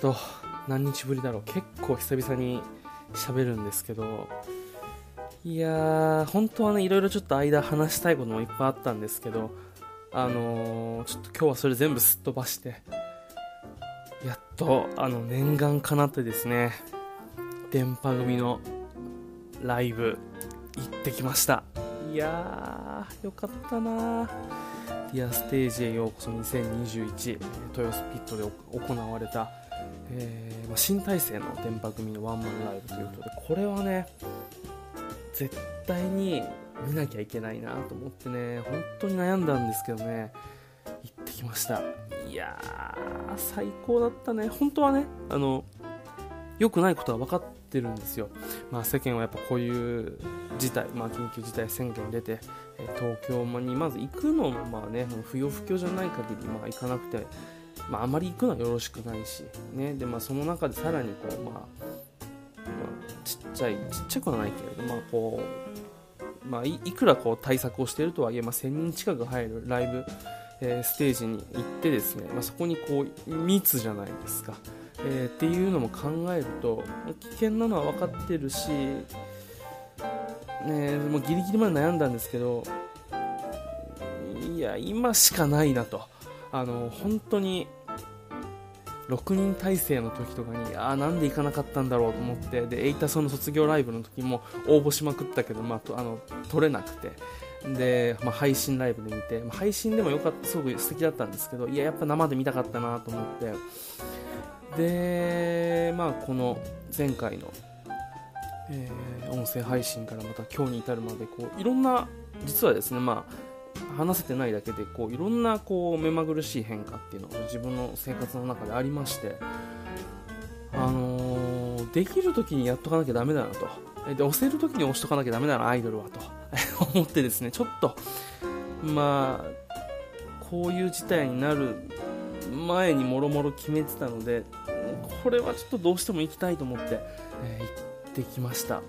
と何日ぶりだろう。結構久々に喋るんですけど。いやー本当はねいろいろちょっと間話したいこともいっぱいあったんですけどあのー、ちょっと今日はそれ全部すっ飛ばしてやっとあの念願かなってですね電波組のライブ行ってきました。いやーよかったなディアステージへようこそ。2021豊洲ピットで行われた、えーまあ、新体制の電波組のワンマンライブということでこれはね絶対に見なきゃいけないなと思ってね本当に悩んだんですけどね行ってきました。いやー最高だったね。本当はねあの良くないことは分かってるんですよ、まあ、世間はやっぱこういう事態、まあ、緊急事態宣言出て東京にまず行くのもまあね不要不急じゃない限りまあ行かなくて、まあ、あまり行くのはよろしくないし、ねでまあ、その中でさらにこう、まあ、ちっちゃいちっちゃくはないけれど、まあこうまあ、いいくらこう対策をしているとはいえ、まあ、1000人近く入るライブ、えー、ステージに行ってですね、まあ、そこにこう密じゃないですか。えー、っていうのも考えると危険なのは分かってるし、ね、もうギリギリまで悩んだんですけどいや今しかないなとあの本当に6人体制の時とかにあなんで行かなかったんだろうと思ってでエイタソンの卒業ライブの時も応募しまくったけど、まあ、あの取れなくて。で、まあ、配信ライブで見て、まあ、配信でもよかったすごく素敵だったんですけどいややっぱ生で見たかったなと思って。で、まあ、この前回の、えー、音声配信からまた今日に至るまでこういろんな実はですね、まあ、話せてないだけでこういろんなこう目まぐるしい変化っていうのが自分の生活の中でありまして、あのー、できる時にやっとかなきゃだめだなと。で押せる時に押しとかなきゃだめだなアイドルはと。思ってですねちょっとまあこういう事態になる前にもろもろ決めてたのでこれはちょっとどうしても行きたいと思って、えー、行ってきました。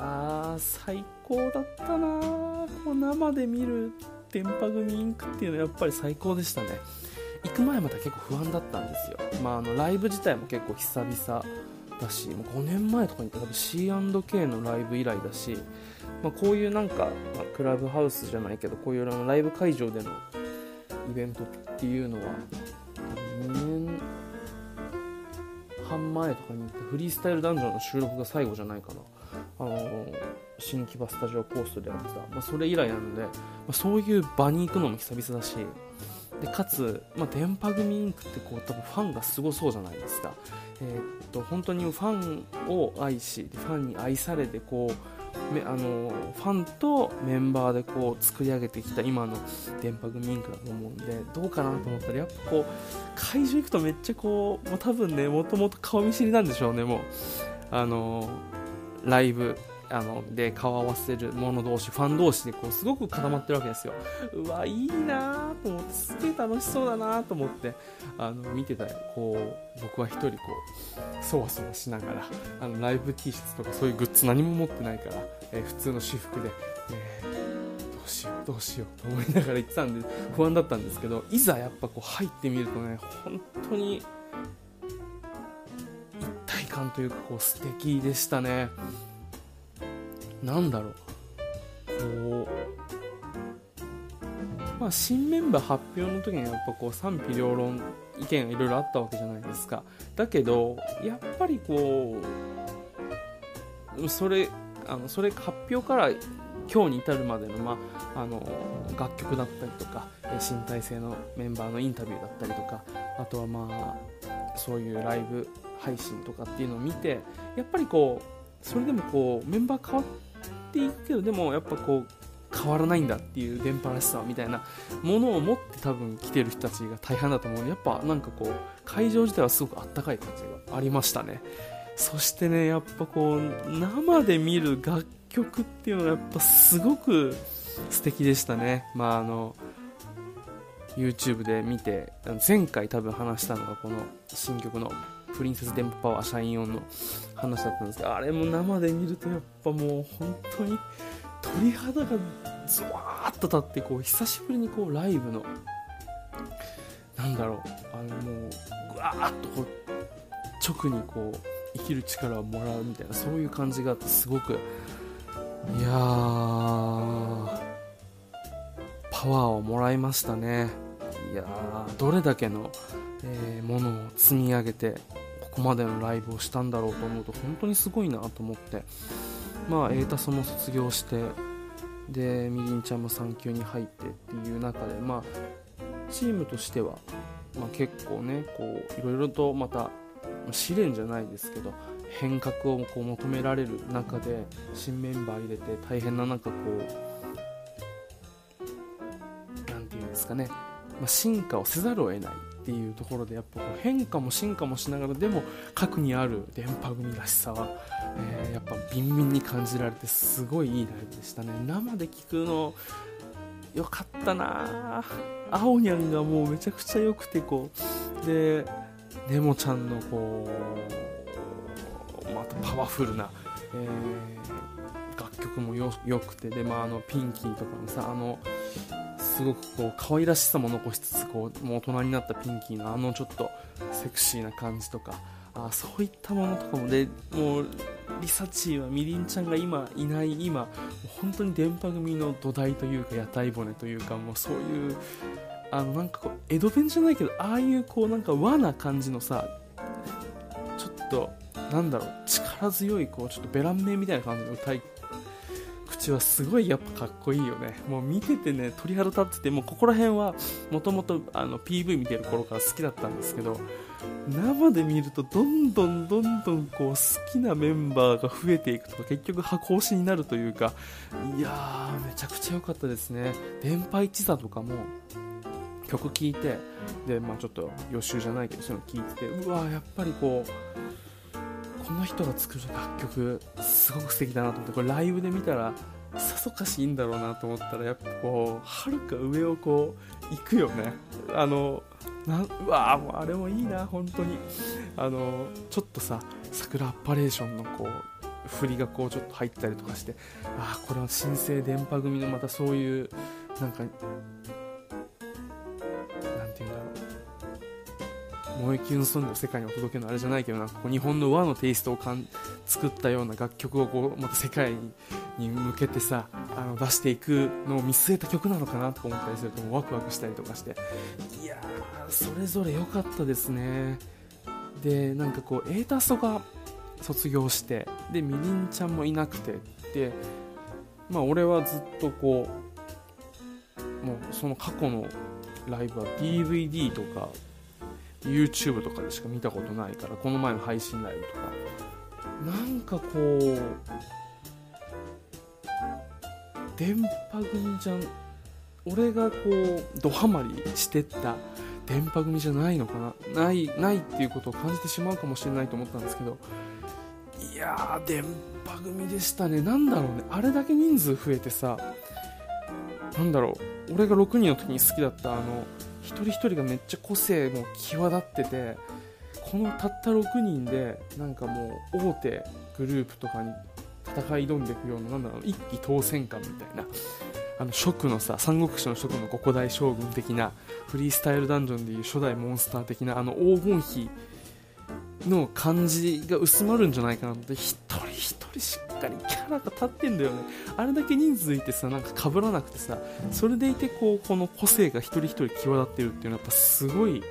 や最高だったなこう生で見る電波組インクっていうのはやっぱり最高でしたね。行く前また結構不安だったんですよ、まあ、あのライブ自体も結構久々だしもう5年前とかに多分 C&K のライブ以来だし、まあ、こういうなんか、まあ、クラブハウスじゃないけどこういうライブ会場でのイベントっていうのは2年半前とかに行ってフリースタイルダンジョンの収録が最後じゃないかな。あの新木場スタジオコーストでやってた、まあ、それ以来なので、まあ、そういう場に行くのも久々だしでかつ、まあ、電波組インクってこう多分ファンがすごそうじゃないですか、えー、っと本当にファンを愛しファンに愛されてこうめあのファンとメンバーでこう作り上げてきた今の電波組インクだと思うんでどうかなと思ったらやっぱこう会場行くとめっちゃこうもう多分ねもともと顔見知りなんでしょうねもう。あのライブあので顔合わせる者同士ファン同士でこうすごく固まってるわけですよ。うわいいなと思ってすげえ楽しそうだなと思ってあの見てたこう僕は一人こうそわそわしながらあのライブ T シャツとかそういうグッズ何も持ってないから、えー、普通の私服で、えー、どうしようどうしようと思いながら行ってたんで不安だったんですけどいざやっぱこう入ってみるとね本当に感というかこう素敵でしたね。なんだろうこうまあ新メンバー発表の時にやっぱこう賛否両論意見がいろいろあったわけじゃないですかだけどやっぱりこうそれあのそれ発表から今日に至るまでの,、まあ、あの楽曲だったりとか新体制のメンバーのインタビューだったりとかあとはまあそういうライブ配信とかっていうのを見てやっぱりこうそれでもこうメンバー変わっていくけどでもやっぱこう変わらないんだっていう電波らしさみたいなものを持って多分来てる人たちが大半だと思う。のでやっぱなんかこう会場自体はすごくあったかい感じがありましたね。そしてねやっぱこう生で見る楽曲っていうのがやっぱすごく素敵でしたね。まああの YouTube で見て前回多分話したのがこの新曲のプリンセス電波パワー社員用の話だったんですがあれも生で見るとやっぱもう本当に鳥肌がズワーッと立ってこう久しぶりにこうライブのなんだろうあのもうぐわーっとこう直にこう生きる力をもらうみたいなそういう感じがあってすごくいやーパワーをもらいましたね。いやーどれだけの、えー、ものを積み上げてここまでのライブをしたんだろうと思うと本当にすごいなと思って。まあエータソも卒業してでみりんちゃんも産休に入ってっていう中でまあチームとしては、まあ、結構ねこういろいろとまた試練じゃないですけど変革をこう求められる中で新メンバー入れて大変な中こう何て言うんですかね、まあ、進化をせざるを得ない。っていうところでやっぱこう変化も進化もしながらでも核にある電波組らしさは、えー、やっぱビンビンに感じられてすごいいいライブでしたね。生で聞くのよかったな。あ青にゃんがもうめちゃくちゃ良くてこう。でネモちゃんのこうまたパワフルな、えー、楽曲もよくて。で、まあ、あのピンキーとかもさあのすごくこう可愛らしさも残しつつこうもう大人になったピンキーのあのちょっとセクシーな感じとかあそういったものとかもでもうリサチーはみりんちゃんが今いない今本当に電波組の土台というか屋台骨というかもうそういうあのなんかこう江戸弁じゃないけどああいうこうなんか和な感じのさちょっとなんだろう力強いこうちょっとベラン名みたいな感じの歌い口はすごいやっぱかっこいいよね。もう見ててね鳥肌立っててもうここら辺はもともと PV 見てる頃から好きだったんですけど生で見るとどんどんどんどんこう好きなメンバーが増えていくとか結局箱推しになるというかいやーめちゃくちゃ良かったですね。電波一座とかも曲聴いてで、まあ、ちょっと予習じゃないけどそういうの聴いててうわやっぱりこうこの人が作る楽曲すごく素敵だなと思ってこれライブで見たらさぞかしいいんだろうなと思ったらやっぱこうはるか上をこう行くよね。あのなうわもうあれもいいな本当に。あのちょっとさ桜アッパレーションのこう振りがこうちょっと入ったりとかしてああこれは新生電波組のまたそういうなんか萌えキュンソングを世界にお届けのあれじゃないけどなんかこう日本の和のテイストをかん作ったような楽曲をこうまた世界に向けてさあの出していくのを見据えた曲なのかなとか思ったりするともワクワクしたりとかして。いやーそれぞれ良かったですね。でなんかこうエータソが卒業してでみりんちゃんもいなくてでまあ俺はずっとこうもうその過去のライブは DVD とか YouTube とかでしか見たことないからこの前の配信ライブとか。なんかこう電波組じゃん俺がこうドハマりしてった電波組じゃないのかな？ないないっていうことを感じてしまうかもしれないと思ったんですけどいやー電波組でしたね。なんだろうね。あれだけ人数増えてさなんだろう。俺が6人の時に好きだったあの一人一人がめっちゃ個性も際立っててこのたった6人でなんかもう大手グループとかに戦い挑んでいくようななんだろう一気当選感みたいなあの蜀のさ三国志の蜀の五古代将軍的なフリースタイルダンジョンでいう初代モンスター的なあの黄金比の感じが薄まるんじゃないかなって一人一人しっかりキャラが立ってんだよね。あれだけ人数いてさなんか被らなくてさそれでいてこうこの個性が一人一人際立ってるっていうのはやっぱすごい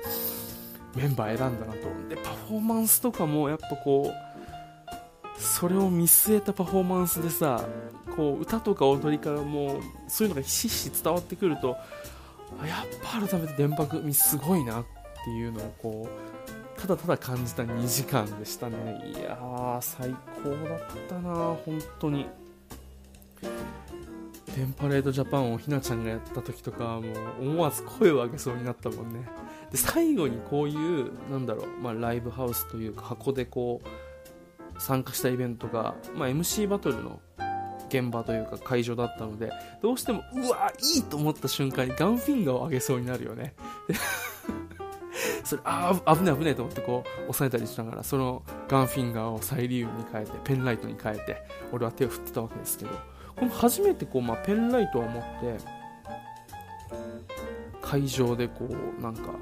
メンバー選んだなとでパフォーマンスとかもやっぱこうそれを見据えたパフォーマンスでさこう歌とか踊りからもうそういうのがひしひし伝わってくるとやっぱ改めて電波組すごいなっていうのをこうただただ感じた2時間でしたね。いやー最高だったな本当に。テンパレードジャパンをひなちゃんがやった時とかもう思わず声を上げそうになったもんね。で最後にこういうなんだろう、まあ、ライブハウスというか箱でこう参加したイベントが、まあ、MC バトルの現場というか会場だったのでどうしてもうわいいと思った瞬間にガンフィンガーを上げそうになるよね。それああ危ない危ないと思ってこう押さえたりしながらそのガンフィンガーをサイリウムに変えてペンライトに変えて俺は手を振ってたわけですけどこの初めてこう、まあ、ペンライトを持って会場でこうなんか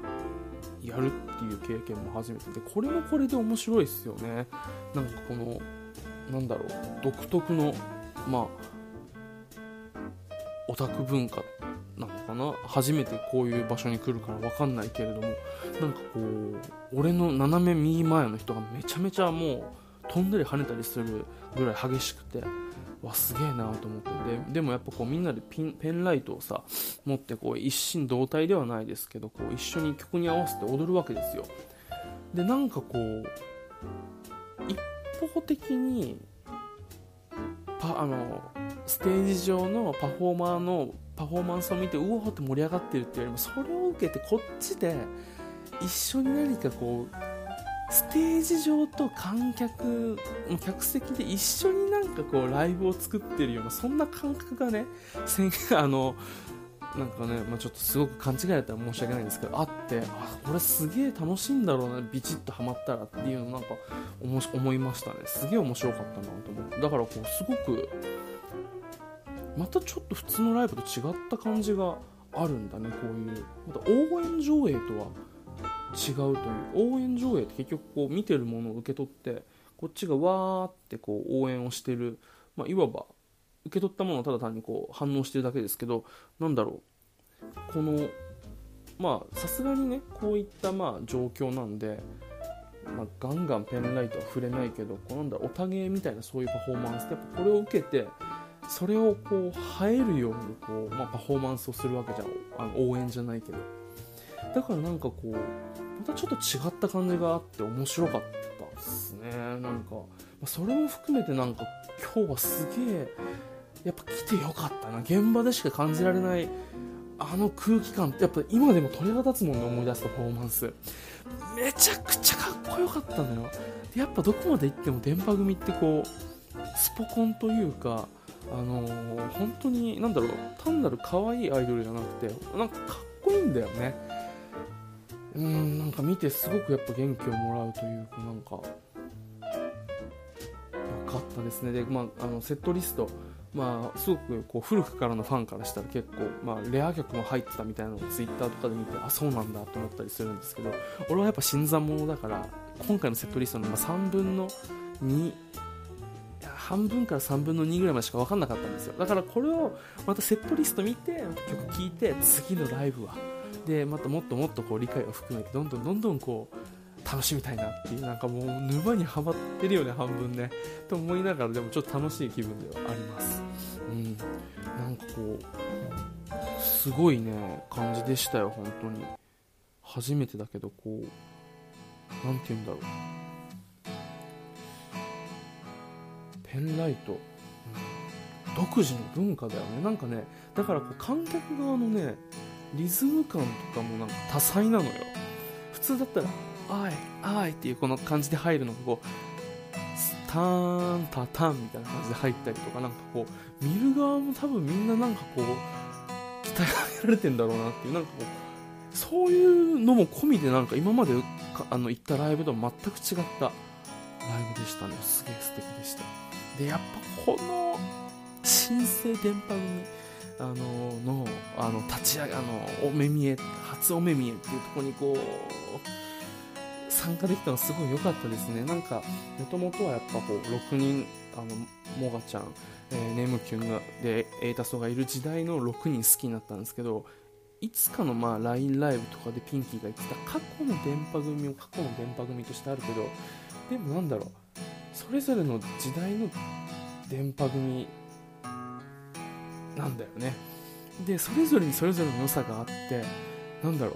やるっていう経験も初めてでこれもこれで面白いですよね。なんかこのなんだろう独特のまあオタク文化なのかな？初めてこういう場所に来るから分かんないけれども。なんかこう俺の斜め右前の人がめちゃめちゃもう飛んだり跳ねたりするぐらい激しくてわすげえなと思って。ででもやっぱこうみんなでピンペンライトをさ持ってこう一心同体ではないですけどこう一緒に曲に合わせて踊るわけですよ。でなんかこう一方的にパあのステージ上のパフォーマーのパフォーマンスを見てうおーって盛り上がってるっていうよりもそれを受けてこっちで一緒に何かこうステージ上と観客客席で一緒になんかこうライブを作ってるようなそんな感覚がねあのなんかね、まあ、ちょっとすごく勘違いだったら申し訳ないんですけどあってあこれすげえ楽しいんだろうなビチッとハマったらっていうのなんか思いましたね。すげえ面白かったなと思って。だからこうすごくまたちょっと普通のライブと違った感じがあるんだねこういう。また応援上映とは違うという。応援上映って結局こう見てるものを受け取ってこっちがわーってこう応援をしてる、まあ、いわば受け取ったものをただ単にこう反応してるだけですけどなんだろう。このまあさすがにねこういったまあ状況なんで、まあ、ガンガンペンライトは触れないけどこうなんだおたげみたいなそういうパフォーマンスでやっぱこれを受けてそれをこう映えるようにこう、まあ、パフォーマンスをするわけじゃん。あの応援じゃないけどだからなんかこうまたちょっと違った感じがあって面白かったですね。なんかまそれも含めてなんか今日はすげえやっぱ来てよかったな。現場でしか感じられないあの空気感ってやっぱ今でも鳥肌立つもんね思い出すパフォーマンス。めちゃくちゃかっこよかったのよ。でやっぱどこまで行っても電波組ってこうスポコンというかあのー、本当に何だろう単なる可愛いアイドルじゃなくてなんかかっこいいんだよね。うんなんか見てすごくやっぱ元気をもらうというかなんか良かったですね。で、まあ、あのセットリストまあ、すごくこう古くからのファンからしたら結構、まあ、レア曲も入ってたみたいなのをツイッターとかで見てあそうなんだと思ったりするんですけど俺はやっぱ新参者だから今回のセットリストの3分の2半分から3分の2ぐらいまでしか分かんなかったんですよ。だからこれをまたセットリスト見て曲聴いて次のライブは。でまたもっともっとこう理解を含めてどんどんどんどんこう楽しみたいなっていうなんかもう沼にはまってるよね半分ね。と思いながらでもちょっと楽しい気分ではあります。うん。なんかこうすごいね感じでしたよ本当に。初めてだけどこう何て言うんだろう。ペンライト、うん、独自の文化だよね。なんかねだからこう観客側のねリズム感とかもなんか多彩なのよ。普通だったら「あいあい」っていうこの感じで入るのがこうターンタタンみたいな感じで入ったりとかなんかこう見る側も多分みんななんかこう鍛えられてんだろうなっていうなんかこうそういうのも込みでなんか今まであの行ったライブとは全く違ったライブでしたね。すげえ素敵でした。でやっぱこの新生電波組あののあの立ち上げあのお目見え初お目見えっていうとこにこう参加できたのすごい良かったですね。なんかもともとはやっぱこう6人あのモガちゃん、えー、ネムキュンがでエータソがいる時代の6人好きになったんですけどいつかのまあ LINE ライブとかでピンキーが言ってた過去の電波組も過去の電波組としてあるけどでもなんだろうそれぞれの時代の電波組なんだよね。でそれぞれにそれぞれの良さがあってなんだろう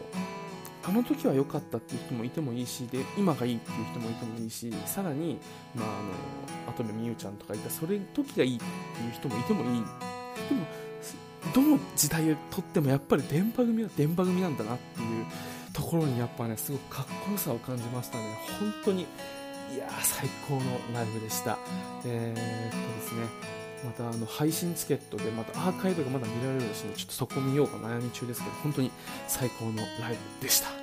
あの時は良かったっていう人もいてもいいしで今がいいっていう人もいてもいいしさらに、まあ、あの跡部美優ちゃんとかいたそれ時がいいっていう人もいてもいい。でもどの時代をとってもやっぱり電波組は電波組なんだなっていうところにやっぱねすごくかっこよさを感じましたね。本当にいや最高のライブでした。えー、っとですね。またあの配信チケットでまたアーカイブがまだ見られるし、ね、ちょっとそこ見ようか悩み中ですけど本当に最高のライブでした。